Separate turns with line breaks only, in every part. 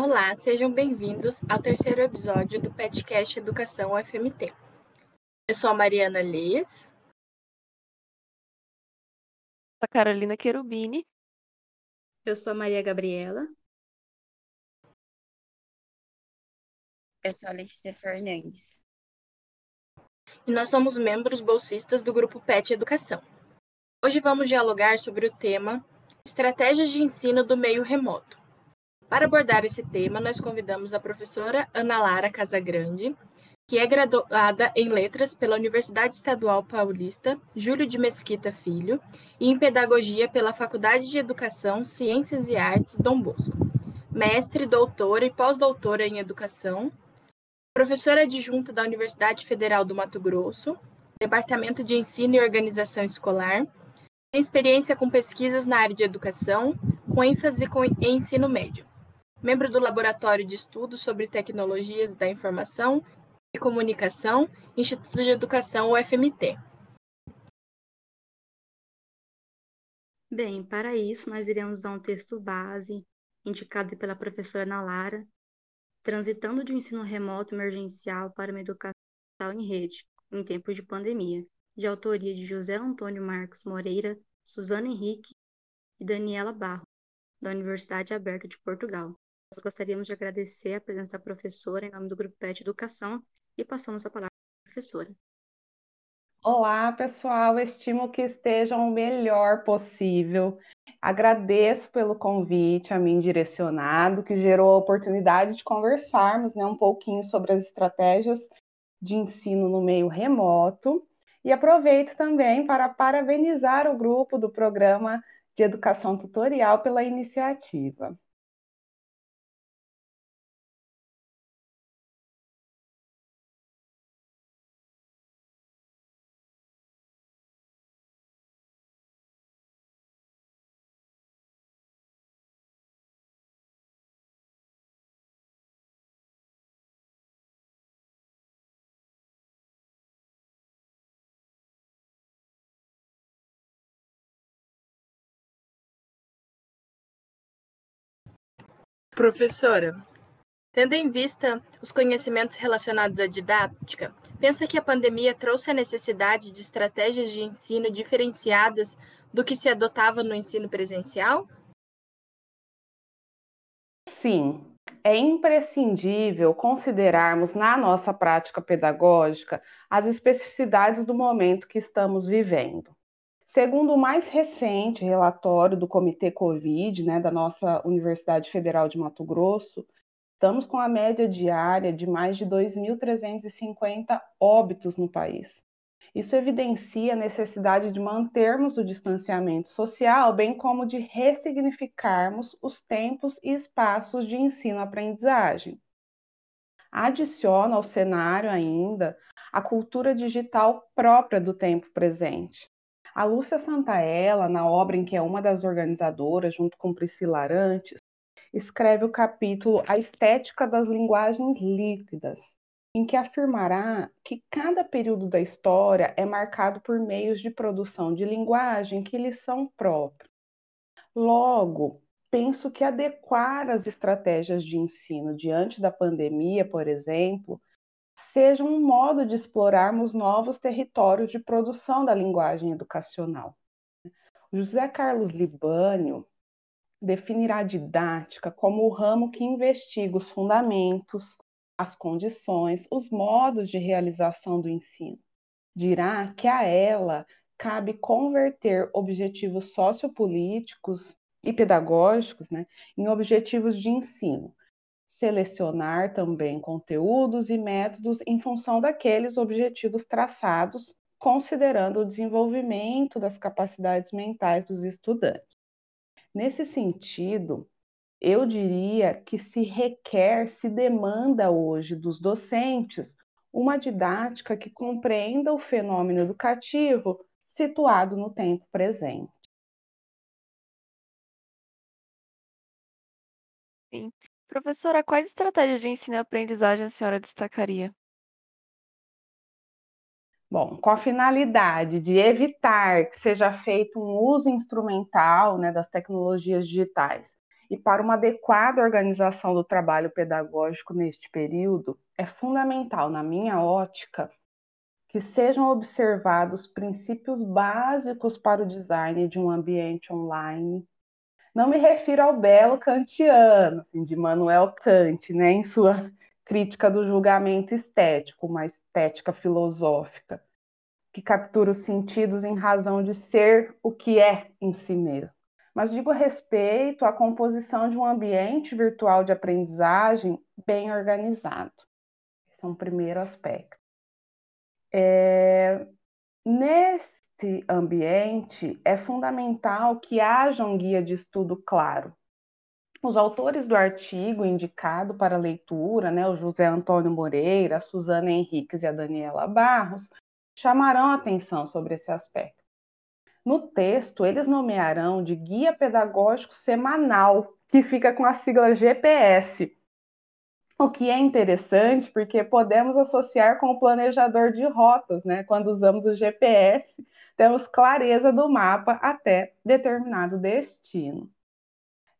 Olá, sejam bem-vindos ao terceiro episódio do podcast Educação UFMT. Eu sou a Mariana Leis.
A Carolina Querubini.
Eu sou a Maria Gabriela.
Eu sou a Letícia Fernandes.
E nós somos membros bolsistas do grupo PET Educação. Hoje vamos dialogar sobre o tema Estratégias de ensino do meio remoto. Para abordar esse tema, nós convidamos a professora Ana Lara Casagrande, que é graduada em Letras pela Universidade Estadual Paulista Júlio de Mesquita Filho e em Pedagogia pela Faculdade de Educação, Ciências e Artes Dom Bosco. Mestre, doutora e pós-doutora em Educação, professora adjunta da Universidade Federal do Mato Grosso, Departamento de Ensino e Organização Escolar, tem experiência com pesquisas na área de educação, com ênfase em ensino médio membro do Laboratório de Estudos sobre Tecnologias da Informação e Comunicação, Instituto de Educação UFMT.
Bem, para isso, nós iremos usar um texto base, indicado pela professora Ana Lara, Transitando de um ensino remoto emergencial para uma educação em rede, em tempos de pandemia, de autoria de José Antônio Marcos Moreira, Suzana Henrique e Daniela Barro, da Universidade Aberta de Portugal. Nós gostaríamos de agradecer a presença da professora em nome do Grupo PET Educação e passamos a palavra à professora.
Olá, pessoal. Estimo que estejam o melhor possível. Agradeço pelo convite a mim direcionado, que gerou a oportunidade de conversarmos né, um pouquinho sobre as estratégias de ensino no meio remoto. E aproveito também para parabenizar o grupo do programa de educação tutorial pela iniciativa.
Professora, tendo em vista os conhecimentos relacionados à didática, pensa que a pandemia trouxe a necessidade de estratégias de ensino diferenciadas do que se adotava no ensino presencial?
Sim, é imprescindível considerarmos na nossa prática pedagógica as especificidades do momento que estamos vivendo. Segundo o mais recente relatório do Comitê Covid, né, da nossa Universidade Federal de Mato Grosso, estamos com a média diária de mais de 2.350 óbitos no país. Isso evidencia a necessidade de mantermos o distanciamento social, bem como de ressignificarmos os tempos e espaços de ensino-aprendizagem. Adiciona ao cenário ainda a cultura digital própria do tempo presente, a Lúcia Santaella, na obra em que é uma das organizadoras, junto com Priscila Arantes, escreve o capítulo A Estética das Linguagens Líquidas, em que afirmará que cada período da história é marcado por meios de produção de linguagem que lhes são próprios. Logo, penso que adequar as estratégias de ensino diante da pandemia, por exemplo, seja um modo de explorarmos novos territórios de produção da linguagem educacional. José Carlos Libânio definirá a didática como o ramo que investiga os fundamentos, as condições, os modos de realização do ensino. Dirá que a ela cabe converter objetivos sociopolíticos e pedagógicos né, em objetivos de ensino, selecionar também conteúdos e métodos em função daqueles objetivos traçados, considerando o desenvolvimento das capacidades mentais dos estudantes. Nesse sentido, eu diria que se requer, se demanda hoje dos docentes uma didática que compreenda o fenômeno educativo situado no tempo presente.
Sim. Professora, quais estratégias de ensino e aprendizagem a senhora destacaria?
Bom, com a finalidade de evitar que seja feito um uso instrumental né, das tecnologias digitais E para uma adequada organização do trabalho pedagógico neste período, é fundamental, na minha ótica, que sejam observados princípios básicos para o design de um ambiente online. Não me refiro ao belo kantiano, assim, de Manuel Kant, né, em sua crítica do julgamento estético, uma estética filosófica, que captura os sentidos em razão de ser o que é em si mesmo. Mas digo respeito à composição de um ambiente virtual de aprendizagem bem organizado. Esse é um primeiro aspecto. É, nesse ambiente, é fundamental que haja um guia de estudo claro. Os autores do artigo indicado para leitura, né, o José Antônio Moreira, a Suzana Henriques e a Daniela Barros, chamarão atenção sobre esse aspecto. No texto, eles nomearão de guia pedagógico semanal, que fica com a sigla GPS, o que é interessante porque podemos associar com o planejador de rotas, né? Quando usamos o GPS, temos clareza do mapa até determinado destino.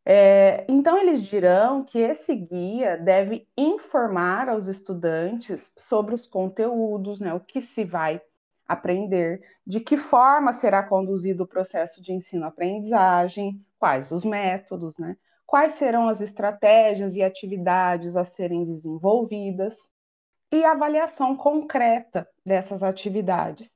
É, então, eles dirão que esse guia deve informar aos estudantes sobre os conteúdos, né, o que se vai aprender, de que forma será conduzido o processo de ensino-aprendizagem, quais os métodos, né, quais serão as estratégias e atividades a serem desenvolvidas e avaliação concreta dessas atividades.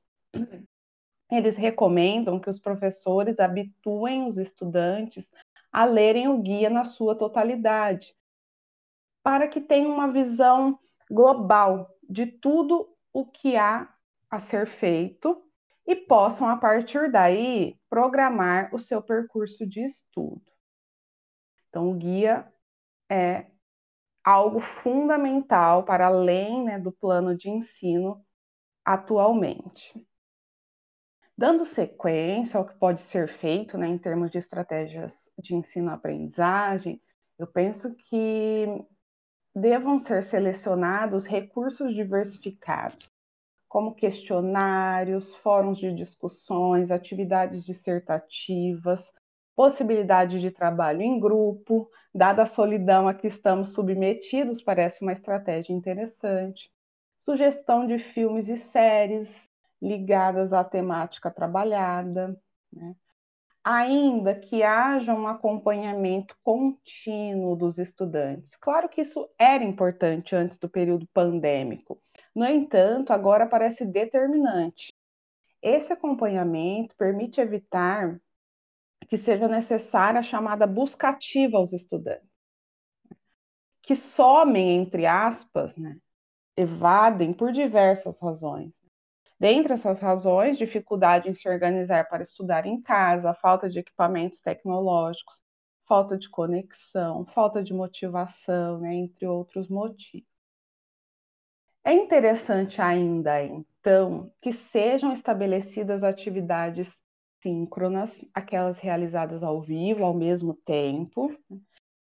Eles recomendam que os professores habituem os estudantes a lerem o guia na sua totalidade, para que tenham uma visão global de tudo o que há a ser feito e possam, a partir daí, programar o seu percurso de estudo. Então, o guia é algo fundamental para além né, do plano de ensino atualmente. Dando sequência ao que pode ser feito né, em termos de estratégias de ensino-aprendizagem, eu penso que devam ser selecionados recursos diversificados, como questionários, fóruns de discussões, atividades dissertativas, possibilidade de trabalho em grupo, dada a solidão a que estamos submetidos, parece uma estratégia interessante. Sugestão de filmes e séries ligadas à temática trabalhada. Né? Ainda que haja um acompanhamento contínuo dos estudantes. Claro que isso era importante antes do período pandêmico. No entanto, agora parece determinante. Esse acompanhamento permite evitar que seja necessária a chamada buscativa aos estudantes, que somem, entre aspas, né, evadem por diversas razões. Dentre essas razões, dificuldade em se organizar para estudar em casa, falta de equipamentos tecnológicos, falta de conexão, falta de motivação, né, entre outros motivos. É interessante ainda, então, que sejam estabelecidas atividades síncronas, aquelas realizadas ao vivo ao mesmo tempo,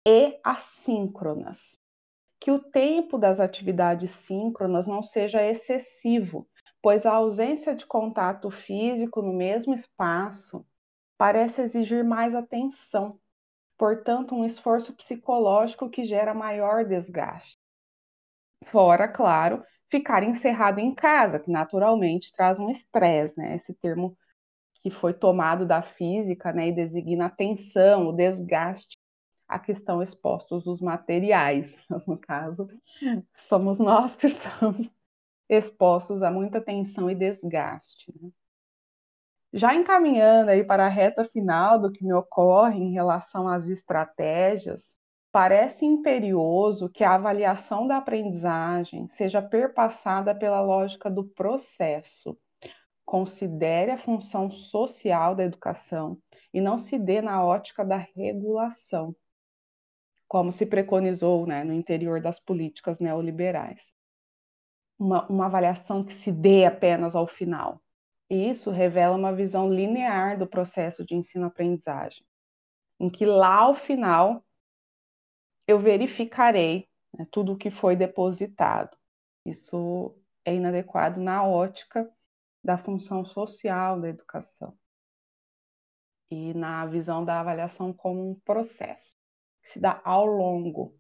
e assíncronas. Que o tempo das atividades síncronas não seja excessivo, pois a ausência de contato físico no mesmo espaço parece exigir mais atenção, portanto, um esforço psicológico que gera maior desgaste. Fora, claro, ficar encerrado em casa, que naturalmente traz um estresse, né? Esse termo que foi tomado da física né, e designa a tensão, o desgaste a que estão expostos os materiais. No caso, somos nós que estamos expostos a muita tensão e desgaste. Né? Já encaminhando aí para a reta final do que me ocorre em relação às estratégias, parece imperioso que a avaliação da aprendizagem seja perpassada pela lógica do processo, considere a função social da educação e não se dê na ótica da regulação, como se preconizou né, no interior das políticas neoliberais. Uma, uma avaliação que se dê apenas ao final. Isso revela uma visão linear do processo de ensino-aprendizagem, em que lá ao final eu verificarei né, tudo o que foi depositado. Isso é inadequado na ótica da função social da educação e na visão da avaliação como um processo. se dá ao longo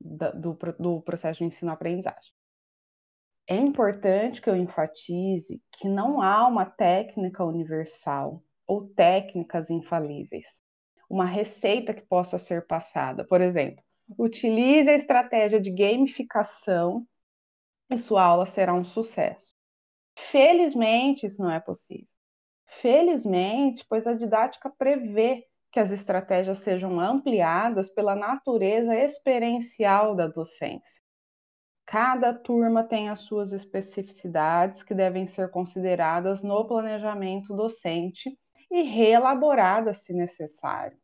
do, do processo de ensino-aprendizagem. É importante que eu enfatize que não há uma técnica universal ou técnicas infalíveis, uma receita que possa ser passada. Por exemplo, utilize a estratégia de gamificação e sua aula será um sucesso. Felizmente, isso não é possível. Felizmente, pois a didática prevê que as estratégias sejam ampliadas pela natureza experiencial da docência. Cada turma tem as suas especificidades que devem ser consideradas no planejamento docente e reelaboradas se necessário.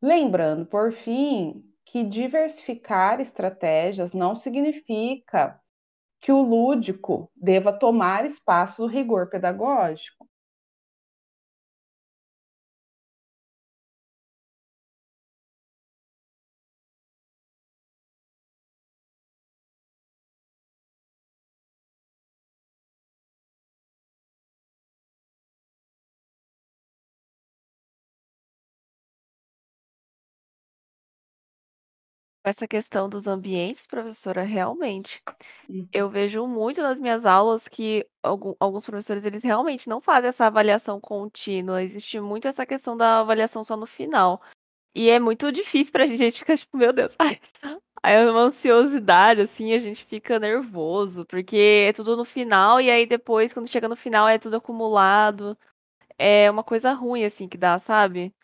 Lembrando, por fim, que diversificar estratégias não significa que o lúdico deva tomar espaço do rigor pedagógico.
Essa questão dos ambientes, professora, realmente.
Uhum.
Eu vejo muito nas minhas aulas que alguns professores, eles realmente não fazem essa avaliação contínua. Existe muito essa questão da avaliação só no final. E é muito difícil pra gente, a gente fica tipo, meu Deus, ai, aí é uma ansiosidade, assim, a gente fica nervoso, porque é tudo no final, e aí depois, quando chega no final, é tudo acumulado. É uma coisa ruim, assim, que dá, sabe?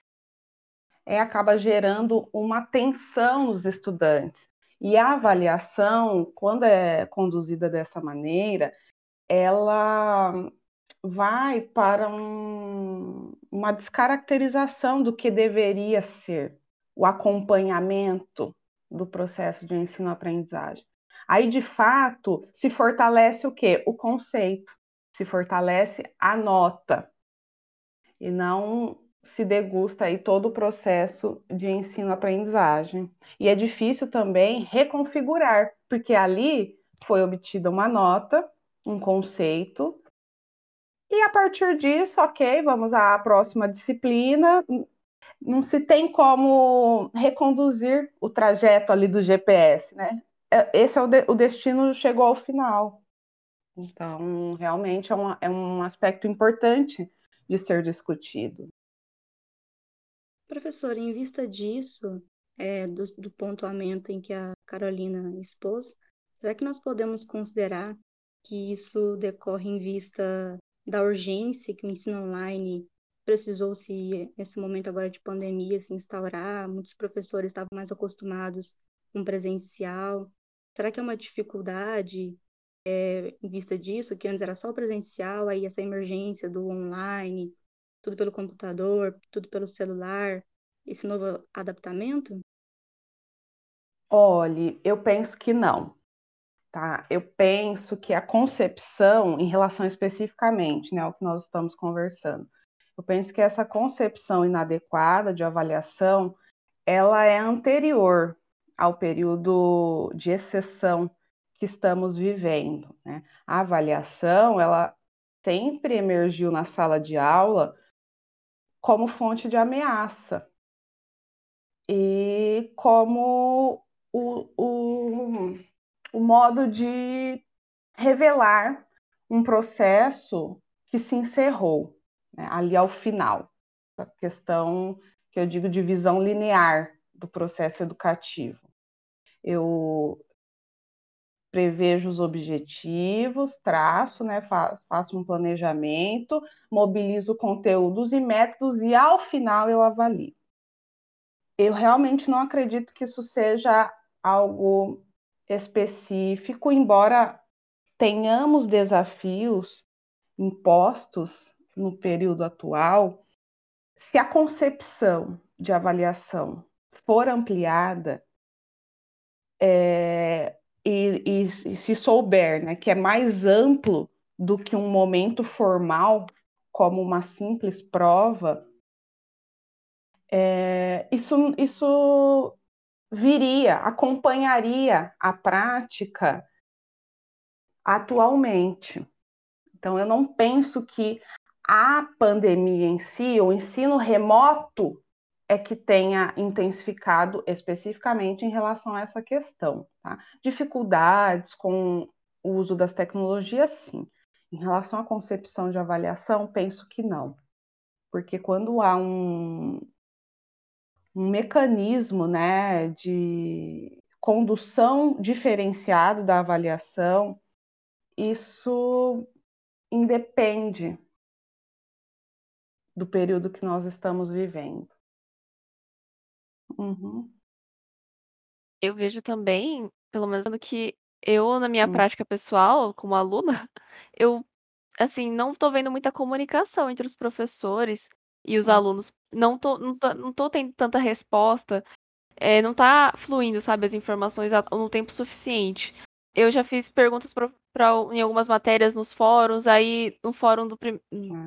É, acaba gerando uma tensão nos estudantes. E a avaliação, quando é conduzida dessa maneira, ela vai para um, uma descaracterização do que deveria ser o acompanhamento do processo de ensino-aprendizagem. Aí, de fato, se fortalece o quê? O conceito, se fortalece a nota, e não se degusta aí todo o processo de ensino-aprendizagem. E é difícil também reconfigurar, porque ali foi obtida uma nota, um conceito, e a partir disso, ok, vamos à próxima disciplina. Não se tem como reconduzir o trajeto ali do GPS, né? É, esse é o, de, o destino chegou ao final. Então, realmente é, é um aspecto importante de ser discutido.
Professor, em vista disso, é, do, do pontuamento em que a Carolina expôs, será que nós podemos considerar que isso decorre em vista da urgência que o ensino online precisou se nesse momento agora de pandemia se instaurar, muitos professores estavam mais acostumados com presencial. Será que é uma dificuldade é, em vista disso, que antes era só presencial, aí essa emergência do online, tudo pelo computador, tudo pelo celular, esse novo adaptamento?
Olhe, eu penso que não. Tá? Eu penso que a concepção, em relação especificamente né, ao que nós estamos conversando, eu penso que essa concepção inadequada de avaliação, ela é anterior ao período de exceção que estamos vivendo. Né? A avaliação, ela sempre emergiu na sala de aula como fonte de ameaça e como o, o, o modo de revelar um processo que se encerrou né, ali ao final. A questão que eu digo de visão linear do processo educativo. Eu prevejo os objetivos, traço, né, faço um planejamento, mobilizo conteúdos e métodos e ao final eu avalio. Eu realmente não acredito que isso seja algo específico, embora tenhamos desafios impostos no período atual, se a concepção de avaliação for ampliada, é, e, e, e se souber né, que é mais amplo do que um momento formal, como uma simples prova, é, isso, isso viria, acompanharia a prática atualmente. Então, eu não penso que a pandemia em si, o ensino remoto é que tenha intensificado especificamente em relação a essa questão. Tá? Dificuldades com o uso das tecnologias, sim. Em relação à concepção de avaliação, penso que não. Porque quando há um, um mecanismo né, de condução diferenciado da avaliação, isso independe do período que nós estamos vivendo. Uhum.
Eu vejo também, pelo menos que eu, na minha
Hum.
prática pessoal, como aluna, eu, assim, não estou vendo muita comunicação entre os professores e os
Hum.
alunos. Não tô, não tô, não tô tendo tanta resposta. É, não tá fluindo, sabe, as informações a- no tempo suficiente. Eu já fiz perguntas pra, pra- em algumas matérias nos fóruns, aí no fórum do, prim-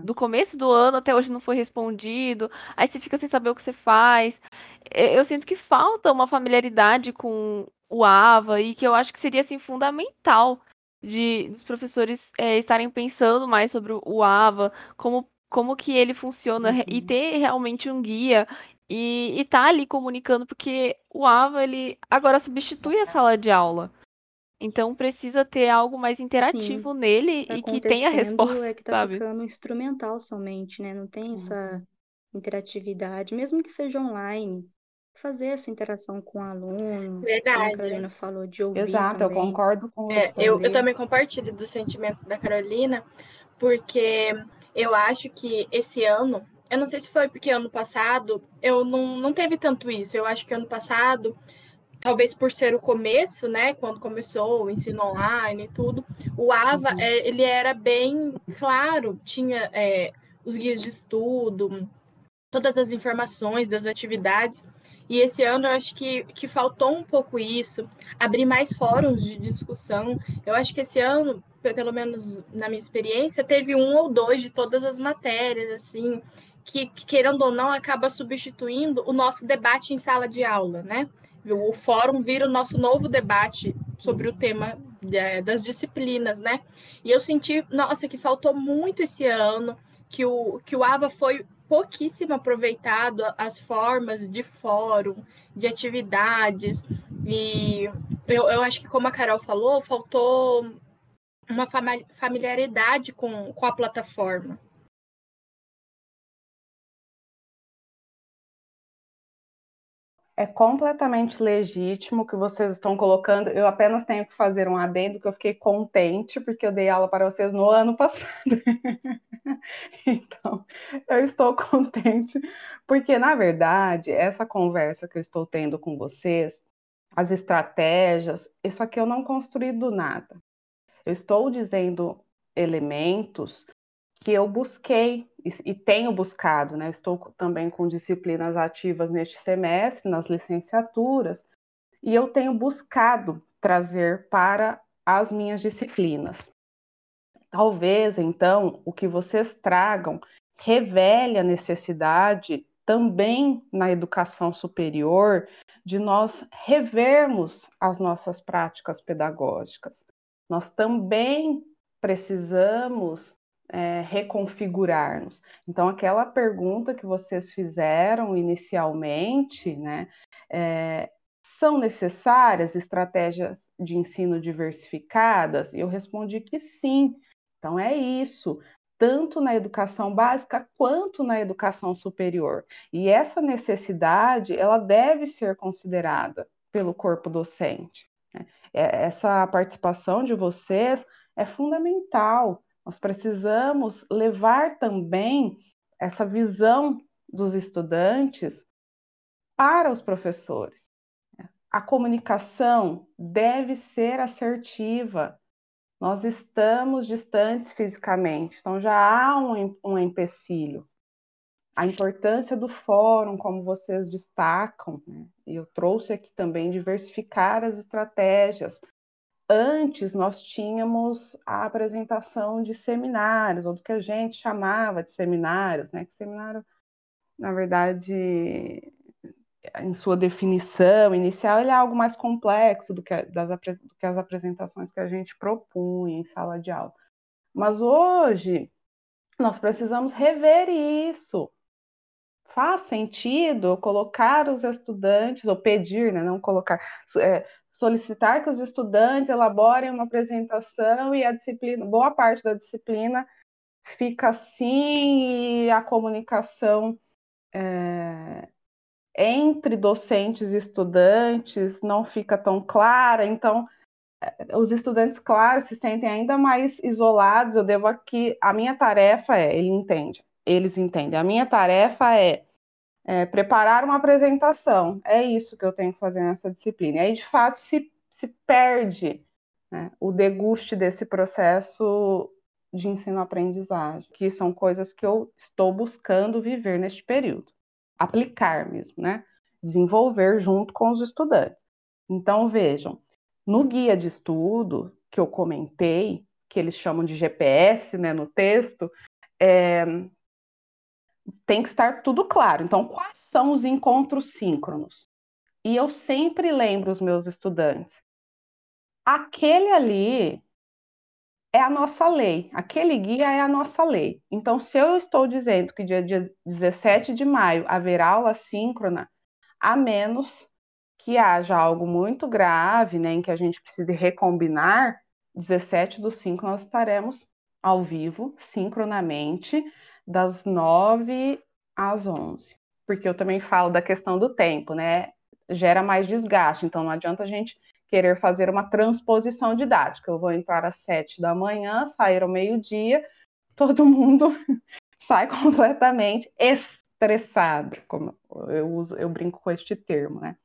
do começo do ano até hoje não foi respondido, aí você fica sem saber o que você faz. Eu sinto que falta uma familiaridade com o AVA e que eu acho que seria assim fundamental de dos professores é, estarem pensando mais sobre o- AVA, como como que ele funciona re- e
Uhum.
ter realmente um guia e, e tá ali comunicando, porque o AVA ele agora substitui a sala de aula. Então precisa ter algo mais interativo nele
Tá
e que tenha resposta,
é que tá
sabe?
ficando instrumental somente, né? Não tem essa
Uhum.
interatividade, mesmo que seja online. Fazer essa interação com o aluno, como a
Verdade.
Carolina falou, de ouvir
Exato, eu
também.
concordo com
É,
você.
eu, eu também compartilho do sentimento da Carolina, porque eu acho que esse ano, eu não sei se foi porque ano passado eu não, não teve tanto isso. Eu acho que ano passado, talvez por ser o começo, né, quando começou o ensino online e tudo, o AVA
Uhum.
é, ele era bem claro, tinha é, os guias de estudo, todas as informações das atividades. E esse ano eu acho que, que faltou um pouco isso, abrir mais fóruns de discussão. Eu acho que esse ano, pe- pelo menos na minha experiência, teve um ou dois de todas as matérias, assim, que, querendo ou não, acaba substituindo o nosso debate em sala de aula, né? O fórum vira o nosso novo debate sobre o tema é, das disciplinas, né? E eu senti, nossa, que faltou muito esse ano, que o, que o AVA foi pouquíssimo aproveitado as formas de fórum, de atividades, e eu, eu acho que, como a Carol falou, faltou uma familiaridade com, com a plataforma.
É completamente legítimo que vocês estão colocando. Eu apenas tenho que fazer um adendo que eu fiquei contente porque eu dei aula para vocês no ano passado. então, eu estou contente porque na verdade, essa conversa que eu estou tendo com vocês, as estratégias, isso aqui eu não construí do nada. Eu estou dizendo elementos que eu busquei e tenho buscado, né? Estou também com disciplinas ativas neste semestre, nas licenciaturas, e eu tenho buscado trazer para as minhas disciplinas. Talvez, então, o que vocês tragam revele a necessidade também na educação superior de nós revermos as nossas práticas pedagógicas. Nós também precisamos é, reconfigurar-nos. Então, aquela pergunta que vocês fizeram inicialmente, né, é, são necessárias estratégias de ensino diversificadas? Eu respondi que sim. Então, é isso, tanto na educação básica quanto na educação superior. E essa necessidade, ela deve ser considerada pelo corpo docente. Né? Essa participação de vocês é fundamental nós precisamos levar também essa visão dos estudantes para os professores. A comunicação deve ser assertiva. Nós estamos distantes fisicamente, então já há um, um empecilho. A importância do fórum, como vocês destacam, né? eu trouxe aqui também diversificar as estratégias, Antes nós tínhamos a apresentação de seminários, ou do que a gente chamava de seminários, né? Que seminário, na verdade, em sua definição inicial, ele é algo mais complexo do que, das, do que as apresentações que a gente propunha em sala de aula. Mas hoje nós precisamos rever isso, faz sentido colocar os estudantes, ou pedir, né, não colocar, é, solicitar que os estudantes elaborem uma apresentação e a disciplina, boa parte da disciplina fica assim e a comunicação é, entre docentes e estudantes não fica tão clara, então é, os estudantes, claro, se sentem ainda mais isolados. Eu devo aqui, a minha tarefa é, ele entende, eles entendem. A minha tarefa é, é preparar uma apresentação. É isso que eu tenho que fazer nessa disciplina. E aí, de fato, se, se perde né, o deguste desse processo de ensino-aprendizagem, que são coisas que eu estou buscando viver neste período, aplicar mesmo, né? Desenvolver junto com os estudantes. Então, vejam, no guia de estudo que eu comentei, que eles chamam de GPS né, no texto, é, tem que estar tudo claro. Então, quais são os encontros síncronos? E eu sempre lembro os meus estudantes: aquele ali é a nossa lei, aquele guia é a nossa lei. Então, se eu estou dizendo que dia, dia 17 de maio haverá aula síncrona, a menos que haja algo muito grave, né, em que a gente precise recombinar, 17 do 5 nós estaremos ao vivo, sincronamente, das 9 às 11. Porque eu também falo da questão do tempo, né? Gera mais desgaste, então não adianta a gente querer fazer uma transposição didática. Eu vou entrar às 7 da manhã, sair ao meio-dia, todo mundo sai completamente estressado, como eu uso, eu brinco com este termo, né?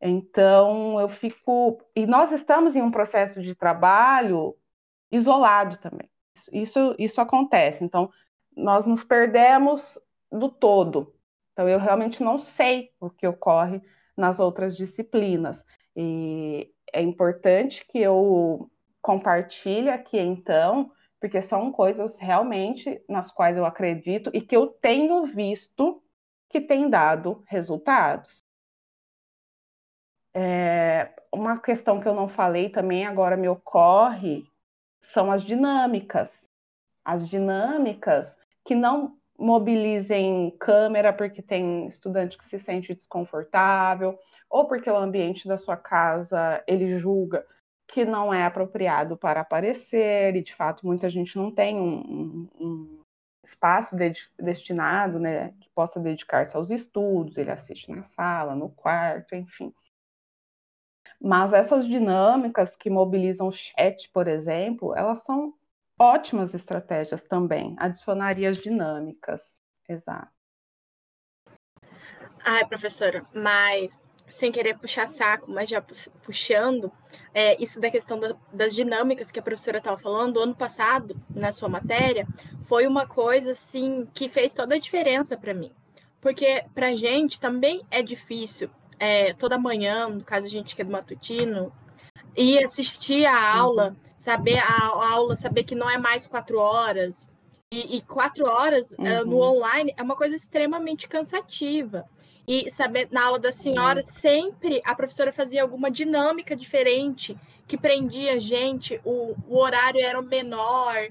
Então eu fico e nós estamos em um processo de trabalho isolado também. Isso isso acontece. Então nós nos perdemos do todo. Então, eu realmente não sei o que ocorre nas outras disciplinas. E é importante que eu compartilhe aqui, então, porque são coisas realmente nas quais eu acredito e que eu tenho visto que tem dado resultados. É, uma questão que eu não falei também agora me ocorre são as dinâmicas. As dinâmicas que não mobilizem câmera porque tem estudante que se sente desconfortável ou porque o ambiente da sua casa ele julga que não é apropriado para aparecer e de fato muita gente não tem um, um, espaço de, destinado, né, que possa dedicar-se aos estudos, ele assiste na sala, no quarto, enfim. Mas essas dinâmicas que mobilizam o chat, por exemplo, elas são ótimas estratégias também. Adicionaria as dinâmicas. Exato.
Ai, professora, mas sem querer puxar saco, mas já puxando, é, isso da questão da, das dinâmicas que a professora estava falando, ano passado, na sua matéria, foi uma coisa, assim, que fez toda a diferença para mim. Porque para gente também é difícil, é, toda manhã, no caso a gente que é do matutino, e assistir a aula, uhum. saber a, a, aula, saber que não é mais quatro horas. E, e quatro horas uhum. uh, no online é uma coisa extremamente cansativa. E saber, na aula da senhora, uhum. sempre a professora fazia alguma dinâmica diferente que prendia a gente, o, o horário era menor,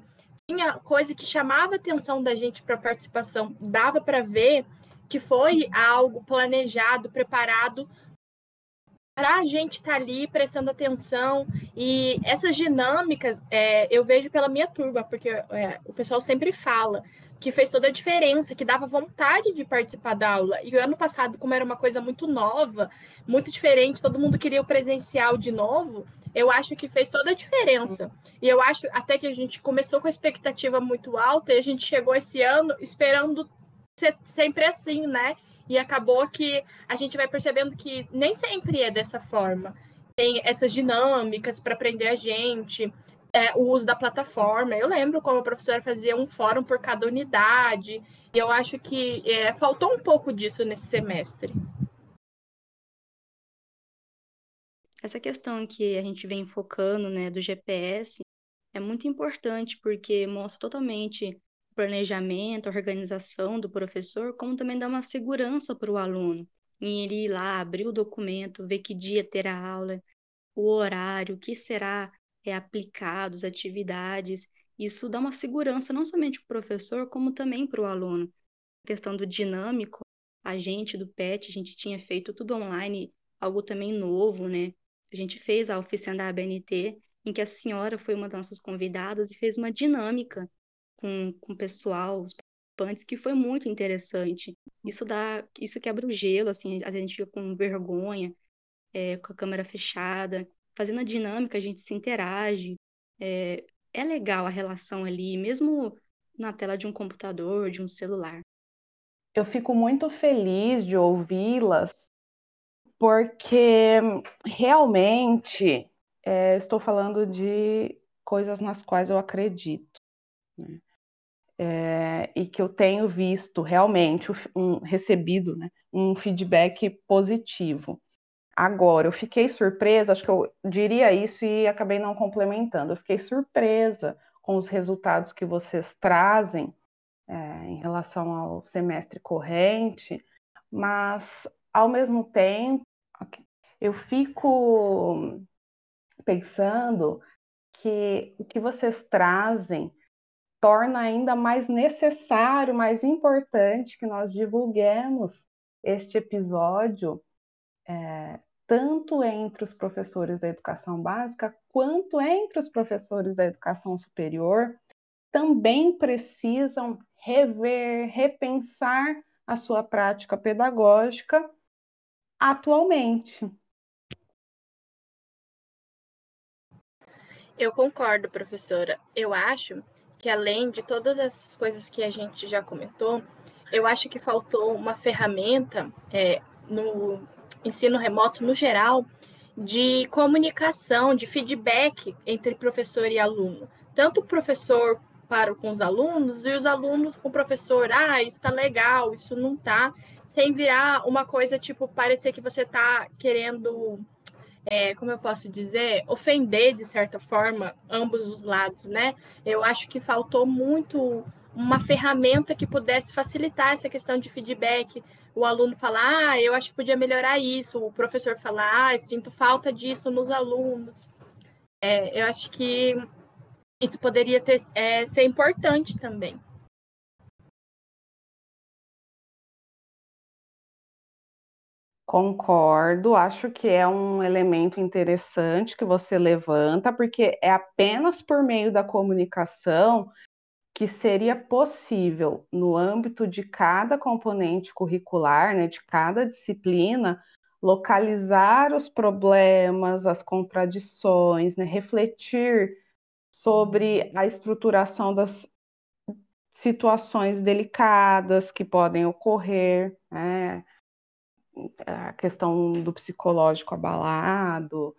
tinha coisa que chamava a atenção da gente para participação, dava para ver que foi algo planejado, preparado para a gente estar tá ali prestando atenção e essas dinâmicas é, eu vejo pela minha turma, porque é, o pessoal sempre fala que fez toda a diferença, que dava vontade de participar da aula. E o ano passado, como era uma coisa muito nova, muito diferente, todo mundo queria o presencial de novo, eu acho que fez toda a diferença. E eu acho até que a gente começou com a expectativa muito alta e a gente chegou esse ano esperando ser sempre assim, né? E acabou que a gente vai percebendo que nem sempre é dessa forma. Tem essas dinâmicas para aprender a gente, é, o uso da plataforma. Eu lembro como a professora fazia um fórum por cada unidade, e eu acho que é, faltou um pouco disso nesse semestre.
Essa questão que a gente vem focando, né, do GPS, é muito importante porque mostra totalmente planejamento, organização do professor, como também dá uma segurança para o aluno em ele ir lá, abrir o documento, ver que dia terá aula, o horário, o que será é, aplicado, as atividades. Isso dá uma segurança não somente para o professor, como também para o aluno. A questão do dinâmico a gente do PET, a gente tinha feito tudo online, algo também novo, né? A gente fez a oficina da ABNT, em que a senhora foi uma das nossas convidadas e fez uma dinâmica com, com o pessoal, os participantes, que foi muito interessante. Isso dá, isso quebra o gelo, assim, a gente fica com vergonha, é, com a câmera fechada. Fazendo a dinâmica, a gente se interage. É, é legal a relação ali, mesmo na tela de um computador, de um celular.
Eu fico muito feliz de ouvi-las, porque realmente é, estou falando de coisas nas quais eu acredito. Né? É, e que eu tenho visto realmente um, recebido né, um feedback positivo. Agora, eu fiquei surpresa, acho que eu diria isso e acabei não complementando. Eu fiquei surpresa com os resultados que vocês trazem é, em relação ao semestre corrente, mas ao mesmo tempo eu fico pensando que o que vocês trazem torna ainda mais necessário, mais importante que nós divulguemos este episódio é, tanto entre os professores da educação básica quanto entre os professores da educação superior, também precisam rever, repensar a sua prática pedagógica atualmente.
Eu concordo, professora. Eu acho que além de todas essas coisas que a gente já comentou, eu acho que faltou uma ferramenta é, no ensino remoto no geral, de comunicação, de feedback entre professor e aluno. Tanto o professor para com os alunos e os alunos com o professor, ah, isso está legal, isso não está, sem virar uma coisa tipo parecer que você está querendo, é, como eu posso dizer, ofender de certa forma ambos os lados, né? Eu acho que faltou muito uma ferramenta que pudesse facilitar essa questão de feedback. O aluno falar, ah, eu acho que podia melhorar isso. O professor falar, ah, sinto falta disso nos alunos. É, eu acho que isso poderia ter, é, ser importante também.
Concordo, acho que é um elemento interessante que você levanta, porque é apenas por meio da comunicação que seria possível, no âmbito de cada componente curricular, né, de cada disciplina, localizar os problemas, as contradições, né, refletir sobre a estruturação das situações delicadas que podem ocorrer, né, a questão do psicológico abalado,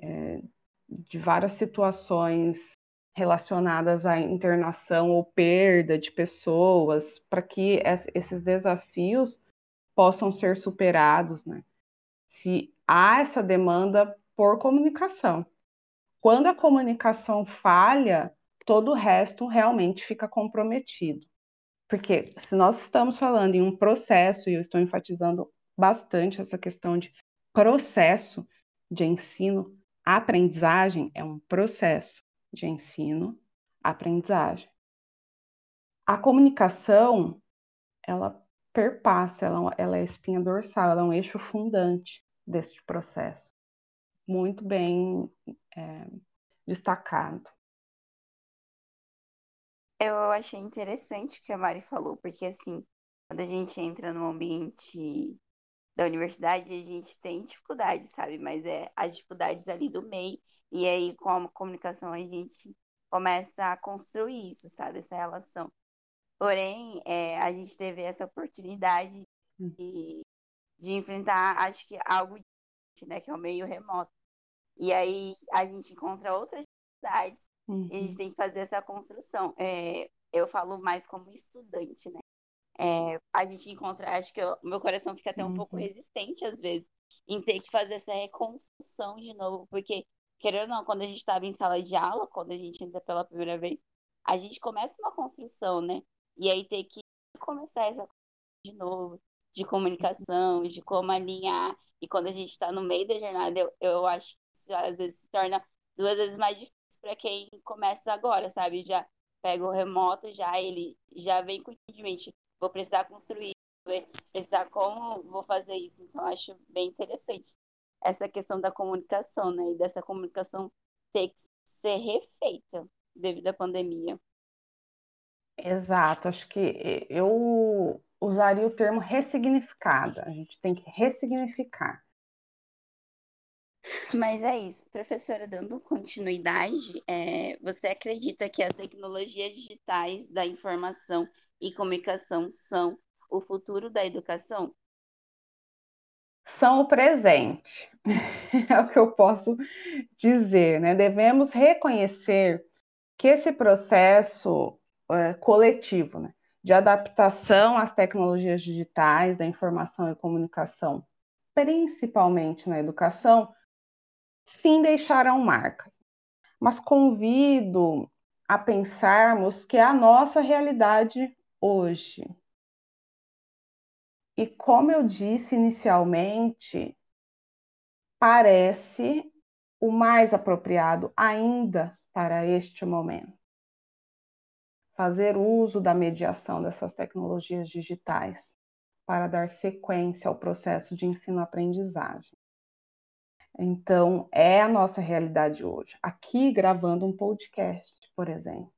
é, de várias situações relacionadas à internação ou perda de pessoas, para que esses desafios possam ser superados, né? Se há essa demanda por comunicação. Quando a comunicação falha, todo o resto realmente fica comprometido. Porque se nós estamos falando em um processo, e eu estou enfatizando bastante essa questão de processo de ensino, a aprendizagem é um processo de ensino, aprendizagem. A comunicação, ela perpassa, ela, ela é espinha dorsal, ela é um eixo fundante deste processo. Muito bem é, destacado.
Eu achei interessante o que a Mari falou, porque assim, quando a gente entra no ambiente da universidade, a gente tem dificuldades, sabe? Mas é as dificuldades ali do meio. E aí, com a comunicação, a gente começa a construir isso, sabe? Essa relação. Porém, é, a gente teve essa oportunidade hum. de, de enfrentar, acho que algo, né? Que é o meio remoto. E aí, a gente encontra outras dificuldades. Uhum. E a gente uhum. tem que fazer essa construção. É, eu falo mais como estudante, né? É, a gente encontra, acho que o meu coração fica até um uhum. pouco resistente às vezes em ter que fazer essa reconstrução de novo, porque, querendo ou não, quando a gente estava em sala de aula, quando a gente entra pela primeira vez, a gente começa uma construção, né? E aí ter que começar essa de novo, de comunicação, de como alinhar. E quando a gente está no meio da jornada, eu, eu acho que isso, às vezes se torna duas vezes mais difícil para quem começa agora, sabe? Já pega o remoto, já ele já vem com o entendimento vou precisar construir precisar como vou fazer isso. Então, acho bem interessante essa questão da comunicação, né? E dessa comunicação ter que ser refeita devido à pandemia.
Exato, acho que eu usaria o termo ressignificada. A gente tem que ressignificar.
Mas é isso, professora, dando continuidade, é, você acredita que as tecnologias digitais da informação e comunicação são o futuro da educação?
São o presente, é o que eu posso dizer, né? Devemos reconhecer que esse processo é, coletivo, né, de adaptação às tecnologias digitais da informação e comunicação, principalmente na educação, sim deixarão marcas. Mas convido a pensarmos que é a nossa realidade hoje. E como eu disse inicialmente, parece o mais apropriado ainda para este momento. Fazer uso da mediação dessas tecnologias digitais para dar sequência ao processo de ensino-aprendizagem. Então, é a nossa realidade hoje. Aqui, gravando um podcast, por exemplo.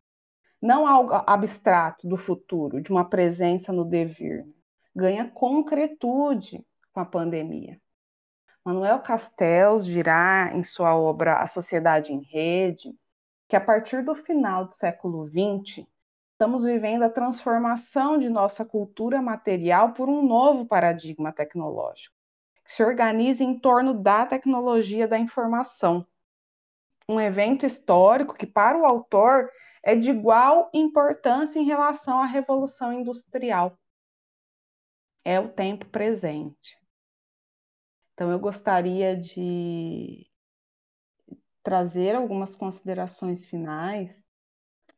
Não algo abstrato do futuro, de uma presença no devir. Ganha concretude com a pandemia. Manuel Castells dirá em sua obra A Sociedade em Rede que a partir do final do século XX, estamos vivendo a transformação de nossa cultura material por um novo paradigma tecnológico se organiza em torno da tecnologia da informação. Um evento histórico que, para o autor, é de igual importância em relação à Revolução Industrial. É o tempo presente. Então, eu gostaria de trazer algumas considerações finais,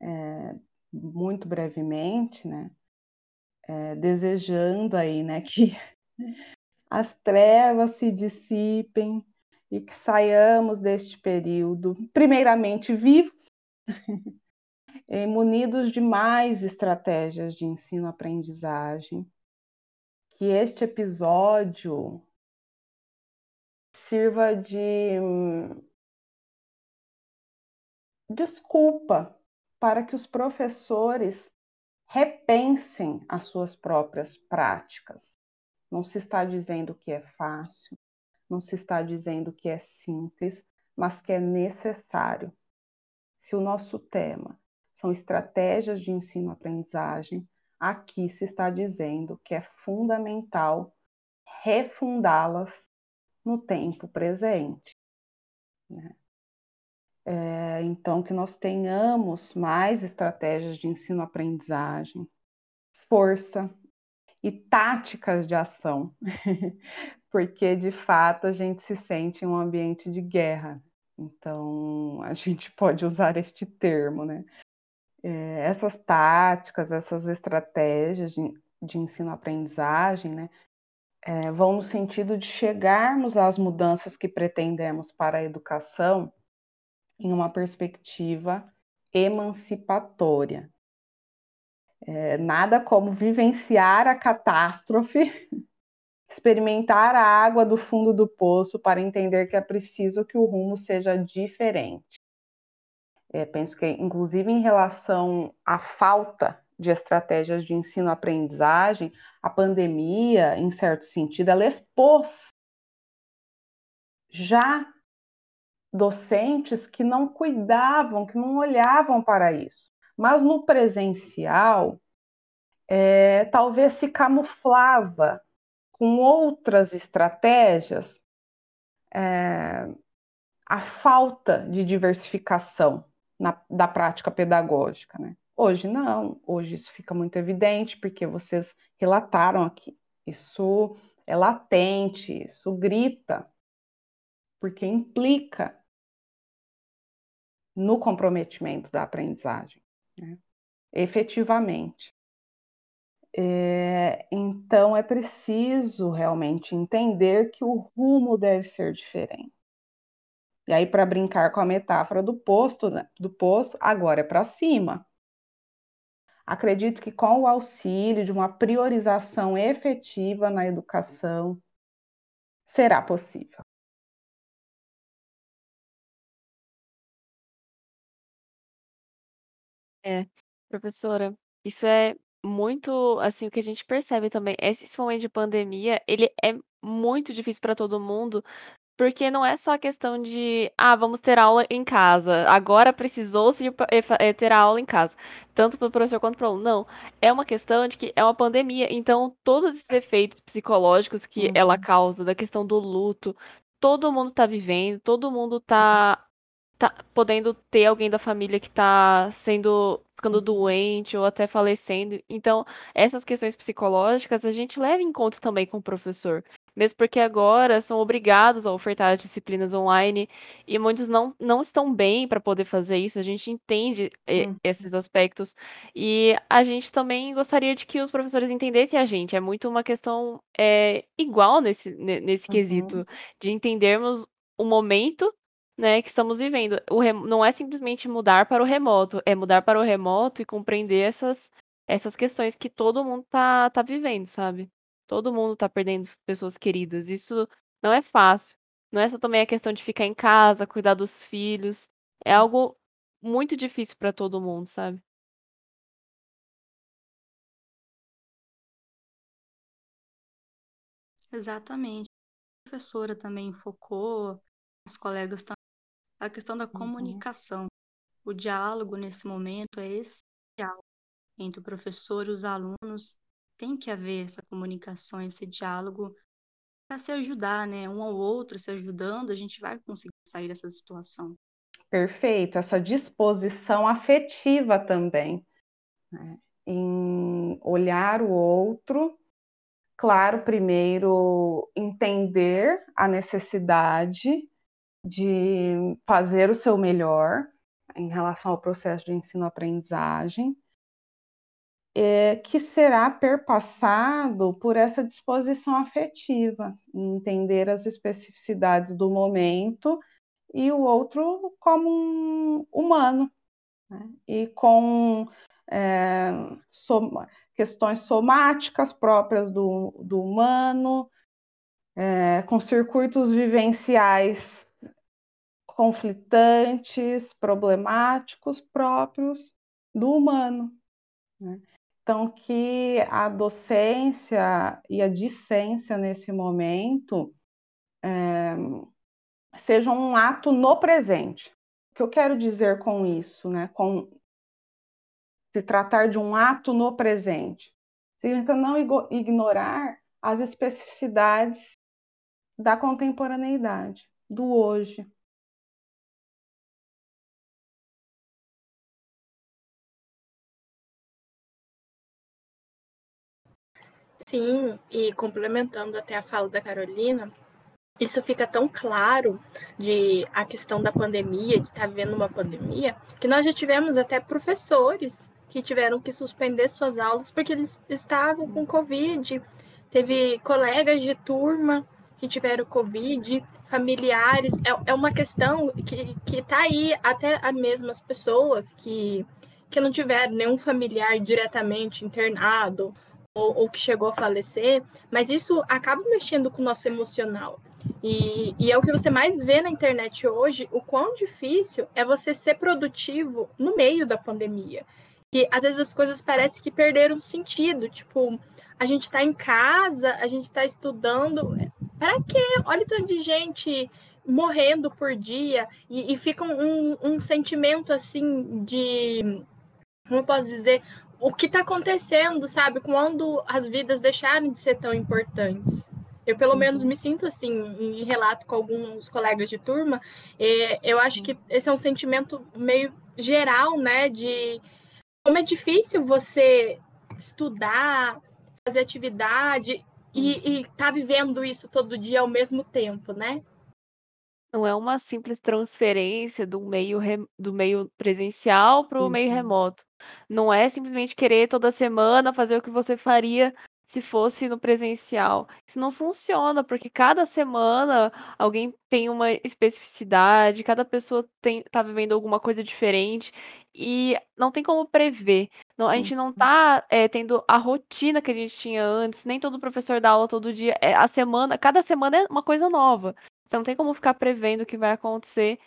é, muito brevemente, né? É, desejando aí, né, que as trevas se dissipem e que saiamos deste período, primeiramente vivos, munidos de mais estratégias de ensino-aprendizagem, que este episódio sirva de hum, desculpa para que os professores repensem as suas próprias práticas não se está dizendo que é fácil, não se está dizendo que é simples, mas que é necessário. Se o nosso tema são estratégias de ensino-aprendizagem, aqui se está dizendo que é fundamental refundá-las no tempo presente. Né? É, então, que nós tenhamos mais estratégias de ensino-aprendizagem, força, e táticas de ação, porque de fato a gente se sente em um ambiente de guerra. Então a gente pode usar este termo, né? É, essas táticas, essas estratégias de, de ensino-aprendizagem, né, é, vão no sentido de chegarmos às mudanças que pretendemos para a educação em uma perspectiva emancipatória. É, nada como vivenciar a catástrofe, experimentar a água do fundo do poço para entender que é preciso que o rumo seja diferente. É, penso que, inclusive, em relação à falta de estratégias de ensino-aprendizagem, a pandemia, em certo sentido, ela expôs já docentes que não cuidavam, que não olhavam para isso. Mas no presencial, é, talvez se camuflava com outras estratégias é, a falta de diversificação na, da prática pedagógica. Né? Hoje não, hoje isso fica muito evidente, porque vocês relataram aqui. Isso é latente, isso grita, porque implica no comprometimento da aprendizagem né? efetivamente. É, então é preciso realmente entender que o rumo deve ser diferente. E aí, para brincar com a metáfora do posto, né, do poço, agora é para cima. Acredito que com o auxílio de uma priorização efetiva na educação, será possível.
É, professora, isso é muito, assim, o que a gente percebe também, esse momento de pandemia, ele é muito difícil para todo mundo, porque não é só a questão de, ah, vamos ter aula em casa, agora precisou-se eh, ter aula em casa, tanto para o professor quanto para o aluno. Não, é uma questão de que é uma pandemia, então todos esses efeitos psicológicos que uhum. ela causa, da questão do luto, todo mundo está vivendo, todo mundo está tá podendo ter alguém da família que tá sendo ficando uhum. doente ou até falecendo. Então, essas questões psicológicas a gente leva em conta também com o professor. Mesmo porque agora são obrigados a ofertar disciplinas online e muitos não, não estão bem para poder fazer isso. A gente entende uhum. esses aspectos e a gente também gostaria de que os professores entendessem a gente. É muito uma questão é, igual nesse, nesse uhum. quesito, de entendermos o momento né, que estamos vivendo. O rem... Não é simplesmente mudar para o remoto, é mudar para o remoto e compreender essas, essas questões que todo mundo tá, tá vivendo, sabe? Todo mundo tá perdendo pessoas queridas. Isso não é fácil. Não é só também a questão de ficar em casa, cuidar dos filhos. É algo muito difícil para todo mundo, sabe?
Exatamente. A professora também focou, os colegas também a questão da uhum. comunicação. O diálogo nesse momento é essencial entre o professor e os alunos. Tem que haver essa comunicação, esse diálogo para se ajudar, né? Um ao outro, se ajudando, a gente vai conseguir sair dessa situação.
Perfeito, essa disposição afetiva também, né? em olhar o outro, claro, primeiro entender a necessidade de fazer o seu melhor em relação ao processo de ensino-aprendizagem, é, que será perpassado por essa disposição afetiva, entender as especificidades do momento e o outro como um humano, né? e com é, som questões somáticas próprias do, do humano, é, com circuitos vivenciais conflitantes, problemáticos próprios do humano. Né? Então, que a docência e a discência nesse momento é, sejam um ato no presente. O que eu quero dizer com isso, né? Com se tratar de um ato no presente, significa não ignorar as especificidades da contemporaneidade, do hoje,
Sim, e complementando até a fala da Carolina, isso fica tão claro de a questão da pandemia, de estar tá vendo uma pandemia, que nós já tivemos até professores que tiveram que suspender suas aulas porque eles estavam com Covid. Teve colegas de turma que tiveram Covid, familiares. É, é uma questão que está aí, até as mesmas pessoas que, que não tiveram nenhum familiar diretamente internado ou, ou, que chegou a falecer, mas isso acaba mexendo com o nosso emocional. E, e, é o que você mais vê na internet hoje, o quão difícil é você ser produtivo no meio da pandemia. E às vezes as coisas parecem que perderam sentido, tipo, a gente está em casa, a gente está estudando, para quê? Olha o tanto de gente morrendo por dia e, e fica um, um sentimento assim de como eu posso dizer, o que está acontecendo, sabe? Quando as vidas deixarem de ser tão importantes. Eu, pelo menos, me sinto assim, em relato com alguns colegas de turma. eu acho que esse é um sentimento meio geral, né? De como é difícil você estudar, fazer atividade e estar tá vivendo isso todo dia ao mesmo tempo, né?
Não é uma simples transferência do meio, re... do meio presencial para o uhum. meio remoto. Não é simplesmente querer toda semana fazer o que você faria se fosse no presencial. Isso não funciona, porque cada semana alguém tem uma especificidade, cada pessoa tem, tá vivendo alguma coisa diferente. e não tem como prever. Não, a gente não
Uhum.
tá é, tendo a rotina que a gente tinha antes, nem todo professor dá aula todo dia. É, a semana, cada semana é uma coisa nova. Você não tem como ficar prevendo o que vai acontecer.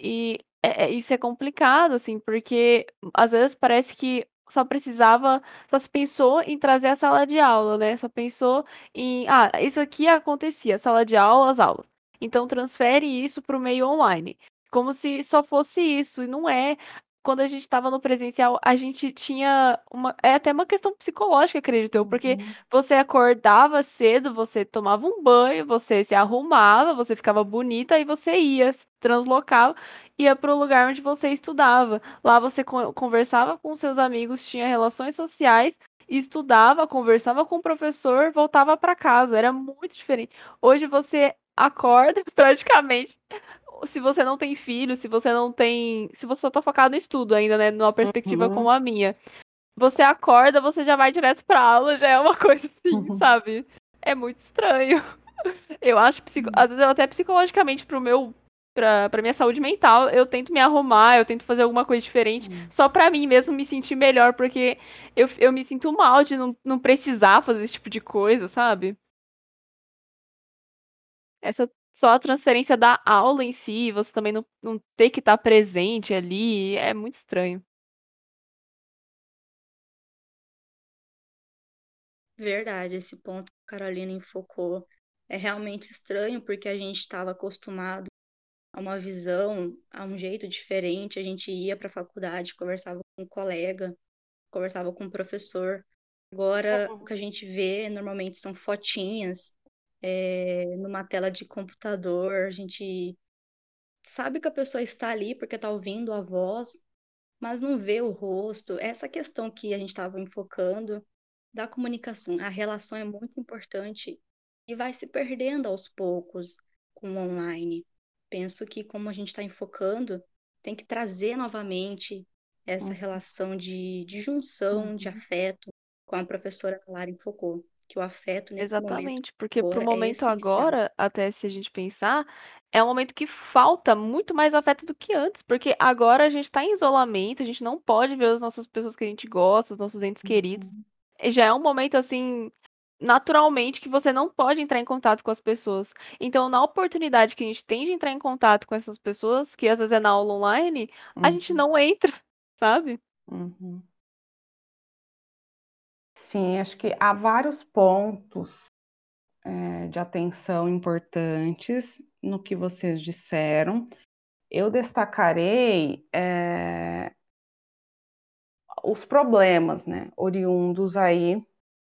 E é, é, isso é complicado, assim, porque às vezes parece que só precisava, só se pensou em trazer a sala de aula, né? Só pensou em, ah, isso aqui acontecia, sala de aula, as aulas. Então transfere isso para o meio online. Como se só fosse isso, e não é. Quando a gente estava no presencial, a gente tinha uma. É até uma questão psicológica, acredito eu, porque
Uhum.
você acordava cedo, você tomava um banho, você se arrumava, você ficava bonita e você ia, se translocava, ia para o lugar onde você estudava. Lá você con- conversava com seus amigos, tinha relações sociais, estudava, conversava com o professor, voltava para casa. Era muito diferente. Hoje você acorda praticamente. Se você não tem filho, se você não tem. Se você só tá focado no estudo ainda, né? Numa perspectiva
Uhum.
como a minha. Você acorda, você já vai direto pra aula, já é uma coisa assim,
Uhum.
sabe? É muito estranho. Eu acho, psico... às vezes até psicologicamente pro meu. Pra, pra minha saúde mental, eu tento me arrumar, eu tento fazer alguma coisa diferente,
Hum.
só pra mim mesmo me sentir melhor, porque eu, eu me sinto mal de não, não precisar fazer esse tipo de coisa, sabe? Essa só a transferência da aula em si, você também não, não ter que estar presente ali, é muito estranho.
Verdade, esse ponto que a Carolina enfocou é realmente estranho porque a gente estava acostumado a uma visão, a um jeito diferente. A gente ia para a faculdade, conversava com um colega, conversava com um professor. Agora, o que a gente vê normalmente são fotinhas é, numa tela de computador. A gente sabe que a pessoa está ali porque está ouvindo a voz, mas não vê o rosto. Essa questão que a gente estava enfocando da comunicação, a relação é muito importante e vai se perdendo aos poucos com o online. Penso que, como a gente está enfocando, tem que trazer novamente essa
Uhum.
relação de, de junção, de
Uhum.
afeto, como a professora Lara enfocou, que o afeto nesse momento
Exatamente, porque pro
agora é
momento
essencial.
agora, até se a gente pensar, é um momento que falta muito mais afeto do que antes, porque agora a gente tá em isolamento, a gente não pode ver as nossas pessoas que a gente gosta, os nossos entes queridos.
Uhum.
E já é um momento assim, naturalmente, que você não pode entrar em contato com as pessoas. Então, na oportunidade que a gente tem de entrar em contato com essas pessoas, que às vezes é na aula online, a gente
Uhum.
não entra, sabe?
Uhum. Sim, acho que há vários pontos é, de atenção importantes no que vocês disseram. Eu destacarei é, os problemas, né, oriundos aí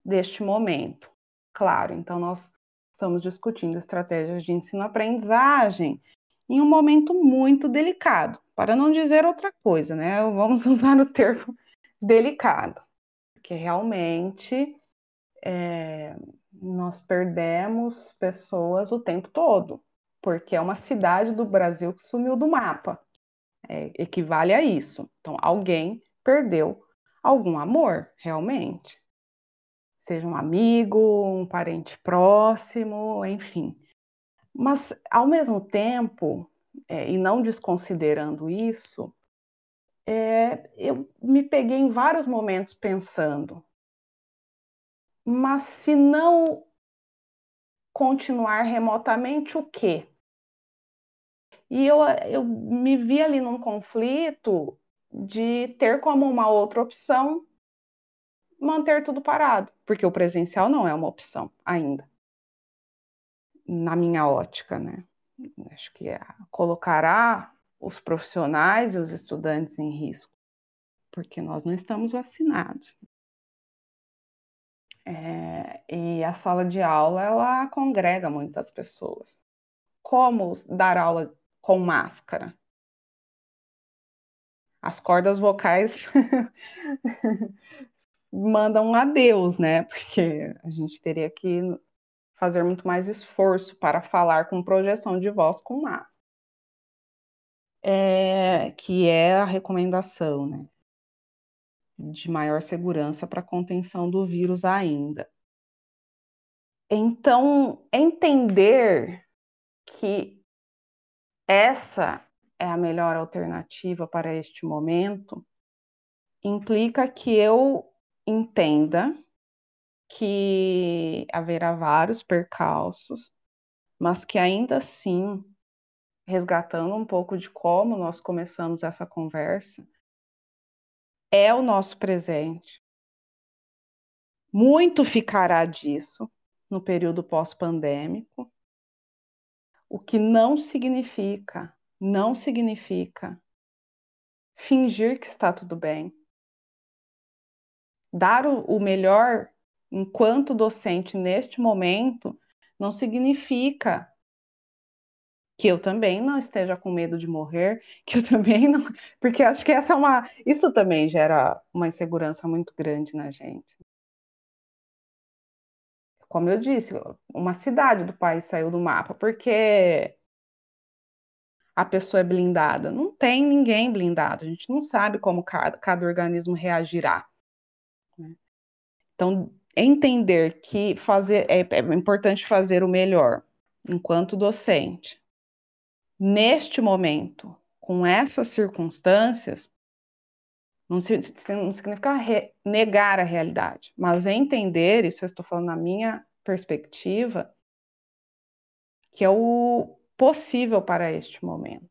deste momento. Claro, então nós estamos discutindo estratégias de ensino-aprendizagem em um momento muito delicado, para não dizer outra coisa, né? Vamos usar o termo delicado, porque realmente é, nós perdemos pessoas o tempo todo, porque é uma cidade do Brasil que sumiu do mapa. É, equivale a isso. Então, alguém perdeu algum amor, realmente. Seja um amigo, um parente próximo, enfim. Mas, ao mesmo tempo, é, e não desconsiderando isso, é, eu me peguei em vários momentos pensando, mas se não continuar remotamente, o quê? E eu, eu me vi ali num conflito de ter como uma outra opção manter tudo parado, porque o presencial não é uma opção ainda, na minha ótica, né? Acho que é, colocará os profissionais e os estudantes em risco, porque nós não estamos vacinados. É, e a sala de aula ela congrega muitas pessoas. Como dar aula com máscara? As cordas vocais mandam um adeus, né? Porque a gente teria que fazer muito mais esforço para falar com projeção de voz com máscara. É, que é a recomendação, né? De maior segurança para contenção do vírus ainda. Então, entender que essa é a melhor alternativa para este momento implica que eu entenda que haverá vários percalços, mas que ainda assim, resgatando um pouco de como nós começamos essa conversa, é o nosso presente. Muito ficará disso no período pós-pandêmico, o que não significa, não significa fingir que está tudo bem. Dar o, melhor enquanto docente neste momento não significa que eu também não esteja com medo de morrer, que eu também não, porque acho que essa é uma, isso também gera uma insegurança muito grande na gente. Como eu disse, uma cidade do país saiu do mapa porque a pessoa é blindada. Não tem ninguém blindado. A gente não sabe como cada, cada organismo reagirá. Né? Então, entender que fazer é, é importante fazer o melhor enquanto docente. Neste momento, com essas circunstâncias, não, significa negar a realidade, mas entender, isso eu estou falando na minha perspectiva, que é o possível para este momento.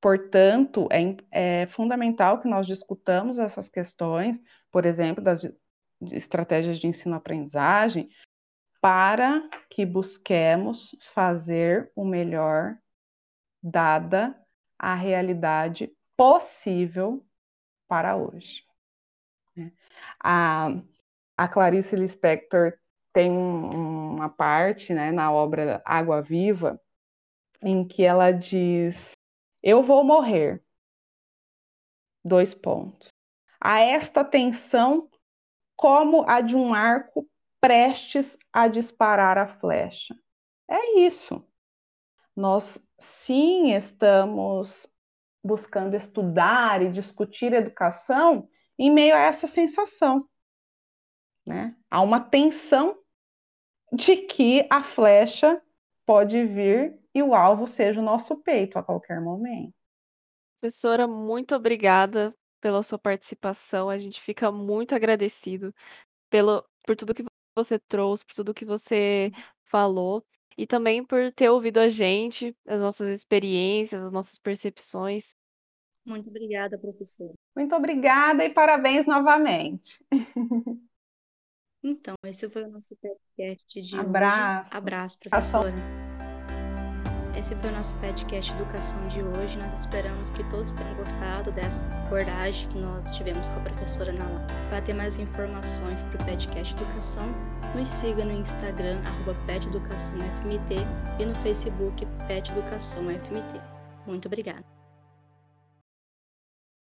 Portanto, é, é fundamental que nós discutamos essas questões, por exemplo, das estratégias de ensino-aprendizagem, para que busquemos fazer o melhor dada a realidade possível para hoje. Né? A, a Clarice Lispector tem uma parte né, na obra Água Viva em que ela diz: Eu vou morrer. Dois pontos. A esta tensão, como a de um arco prestes a disparar a flecha. É isso. Nós sim estamos buscando estudar e discutir educação em meio a essa sensação. Né? Há uma tensão de que a flecha pode vir e o alvo seja o nosso peito a qualquer momento.
Professora, muito obrigada pela sua participação. A gente fica muito agradecido pelo, por tudo que você trouxe, por tudo que você falou e também por ter ouvido a gente, as nossas experiências, as nossas percepções.
Muito obrigada, professor.
Muito obrigada e parabéns novamente.
Então, esse foi o nosso podcast de
Abraço.
hoje. Abraço, professora. Esse foi o nosso podcast Educação de hoje. Nós esperamos que todos tenham gostado dessa abordagem que nós tivemos com a professora Nala. Para ter mais informações sobre o podcast Educação, nos siga no Instagram, arroba PetEducaçãoFMT e no Facebook Pet Educação FMT. Muito obrigada.